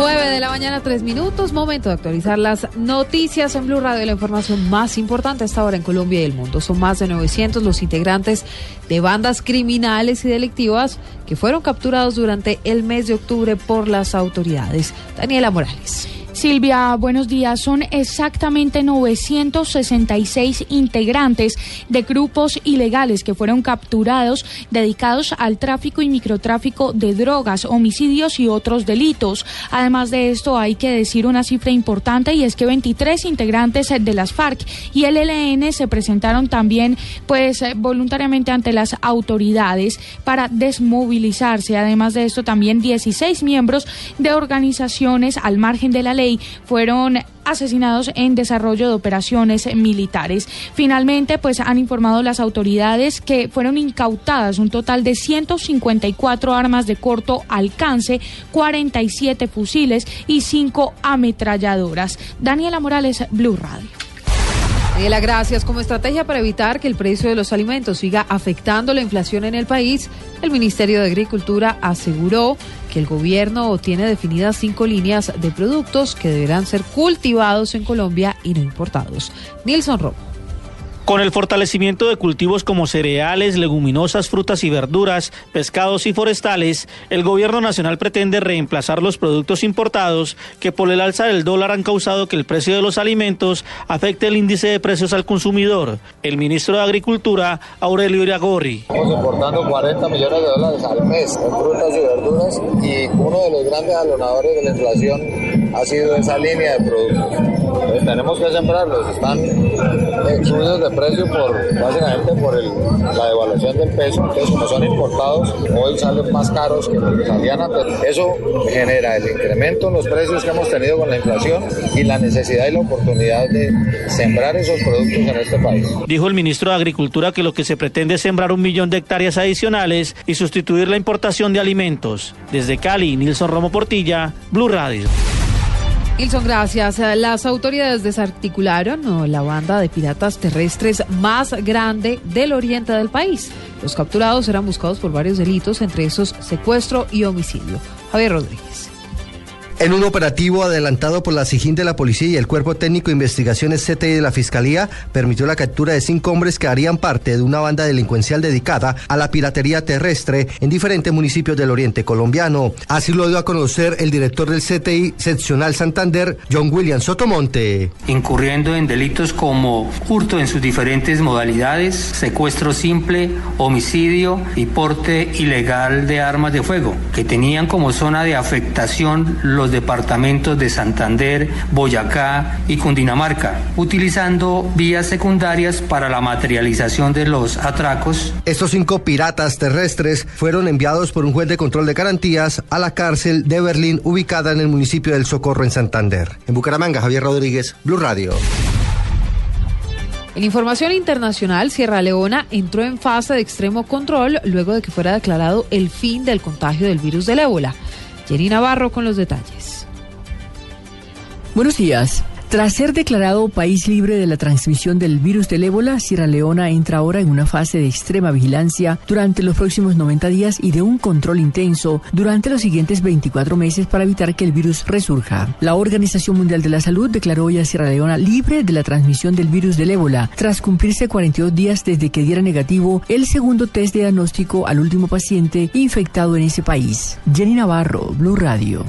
9 de la mañana, 3 minutos. Momento de actualizar las noticias en Blue Radio. La información más importante hasta ahora en Colombia y el mundo. Son más de 900 los integrantes de bandas criminales y delictivas que fueron capturados durante el mes de octubre por las autoridades. Daniela Morales. Silvia, buenos días. Son exactamente 966 integrantes de grupos ilegales que fueron capturados dedicados al tráfico y microtráfico de drogas, homicidios y otros delitos. Además de esto, hay que decir una cifra importante y es que 23 integrantes de las FARC y el ELN se presentaron también pues voluntariamente ante las autoridades para desmovilizarse. Además de esto, también 16 miembros de organizaciones al margen de la ley fueron asesinados en desarrollo de operaciones militares. Finalmente, pues han informado las autoridades que fueron incautadas un total de 154 armas de corto alcance, 47 fusiles y 5 ametralladoras. Daniela Morales, Blue Radio. Gracias. Como estrategia para evitar que el precio de los alimentos siga afectando la inflación en el país, el Ministerio de Agricultura aseguró que el gobierno tiene definidas cinco líneas de productos que deberán ser cultivados en Colombia y no importados. Nilson Romo. Con el fortalecimiento de cultivos como cereales, leguminosas, frutas y verduras, pescados y forestales, el gobierno nacional pretende reemplazar los productos importados que por el alza del dólar han causado que el precio de los alimentos afecte el índice de precios al consumidor. El ministro de Agricultura, Aurelio Iragorri. Estamos importando 40 millones de dólares al mes en frutas y verduras y uno de los grandes alonadores de la inflación ha sido esa línea de productos. Tenemos que sembrarlos, están subidos de precio por básicamente por la devaluación del peso, entonces como son importados, hoy salen más caros que lo que. Eso genera el incremento en los precios que hemos tenido con la inflación y la necesidad y la oportunidad de sembrar esos productos en este país. Dijo el ministro de Agricultura que lo que se pretende es sembrar un millón de hectáreas adicionales y sustituir la importación de alimentos. Desde Cali, Nilson Romo Portilla, Blue Radio. Wilson, gracias. Las autoridades desarticularon la banda de piratas terrestres más grande del oriente del país. Los capturados eran buscados por varios delitos, entre esos secuestro y homicidio. Javier Rodríguez. En un operativo adelantado por la SIGIN de la Policía y el Cuerpo Técnico de Investigaciones CTI de la Fiscalía, permitió la captura de cinco hombres que harían parte de una banda delincuencial dedicada a la piratería terrestre en diferentes municipios del oriente colombiano. Así lo dio a conocer el director del CTI seccional Santander, John William Sotomonte. Incurriendo en delitos como hurto en sus diferentes modalidades, secuestro simple, homicidio y porte ilegal de armas de fuego, que tenían como zona de afectación los departamentos de Santander, Boyacá y Cundinamarca, utilizando vías secundarias para la materialización de los atracos. Estos cinco piratas terrestres fueron enviados por un juez de control de garantías a la cárcel de Berlín ubicada en el municipio del Socorro en Santander. En Bucaramanga, Javier Rodríguez, Blue Radio. En información internacional, Sierra Leona entró en fase de extremo control luego de que fuera declarado el fin del contagio del virus del ébola. Jenny Navarro con los detalles. Buenos días. Tras ser declarado país libre de la transmisión del virus del ébola, Sierra Leona entra ahora en una fase de extrema vigilancia durante los próximos 90 días y de un control intenso durante los siguientes 24 meses para evitar que el virus resurja. La Organización Mundial de la Salud declaró hoy a Sierra Leona libre de la transmisión del virus del ébola tras cumplirse 42 días desde que diera negativo el segundo test de diagnóstico al último paciente infectado en ese país. Jenny Navarro, Blue Radio.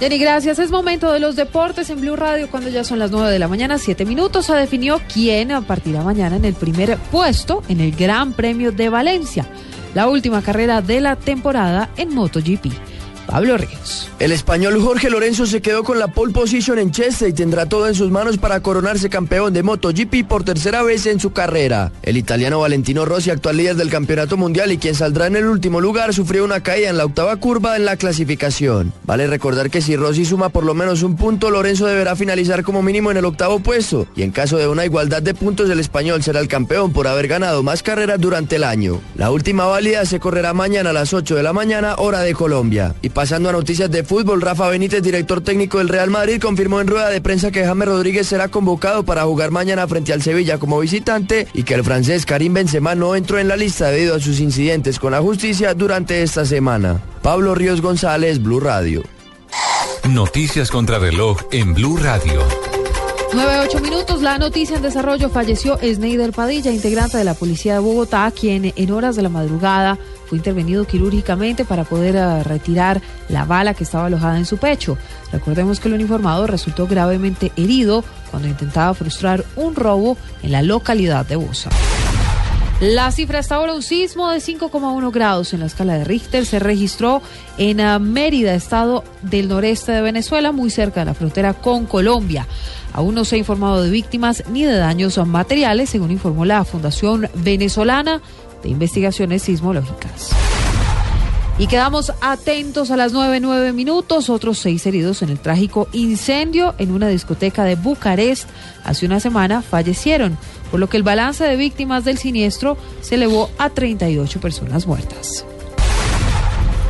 Jenny, gracias. Es momento de los deportes en Blue Radio cuando ya son las 9 de la mañana, 7 minutos. Se definió quién partirá mañana en el primer puesto en el Gran Premio de Valencia, la última carrera de la temporada en MotoGP. Pablo Ríos. El español Jorge Lorenzo se quedó con la pole position en Chester y tendrá todo en sus manos para coronarse campeón de MotoGP por tercera vez en su carrera. El italiano Valentino Rossi, actual líder del campeonato mundial y quien saldrá en el último lugar, sufrió una caída en la octava curva en la clasificación. Vale recordar que si Rossi suma por lo menos un punto, Lorenzo deberá finalizar como mínimo en el octavo puesto y en caso de una igualdad de puntos el español será el campeón por haber ganado más carreras durante el año. La última válida se correrá mañana a las 8 de la mañana, hora de Colombia. Y pasando a noticias de fútbol, Rafa Benítez, director técnico del Real Madrid, confirmó en rueda de prensa que James Rodríguez será convocado para jugar mañana frente al Sevilla como visitante y que el francés Karim Benzema no entró en la lista debido a sus incidentes con la justicia durante esta semana. Pablo Ríos González, Blue Radio. Noticias contra reloj en Blue Radio. 9-8 minutos, la noticia en desarrollo falleció Sneider Padilla, integrante de la Policía de Bogotá, quien en horas de la madrugada fue intervenido quirúrgicamente para poder uh, retirar la bala que estaba alojada en su pecho. Recordemos que el uniformado resultó gravemente herido cuando intentaba frustrar un robo en la localidad de Bosa. La cifra hasta ahora, un sismo de 5,1 grados en la escala de Richter, se registró en uh, Mérida, estado del noreste de Venezuela, muy cerca de la frontera con Colombia. Aún no se ha informado de víctimas ni de daños materiales, según informó la Fundación Venezolana de Investigaciones Sismológicas. Y quedamos atentos a las 9, minutos. Otros seis heridos en el trágico incendio en una discoteca de Bucarest hace una semana fallecieron, por lo que el balance de víctimas del siniestro se elevó a 38 personas muertas.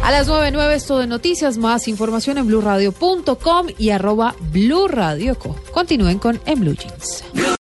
A las 9.09 esto de noticias, más información en blurradio.com y arroba blurradioco. Continúen con En Blue Jeans.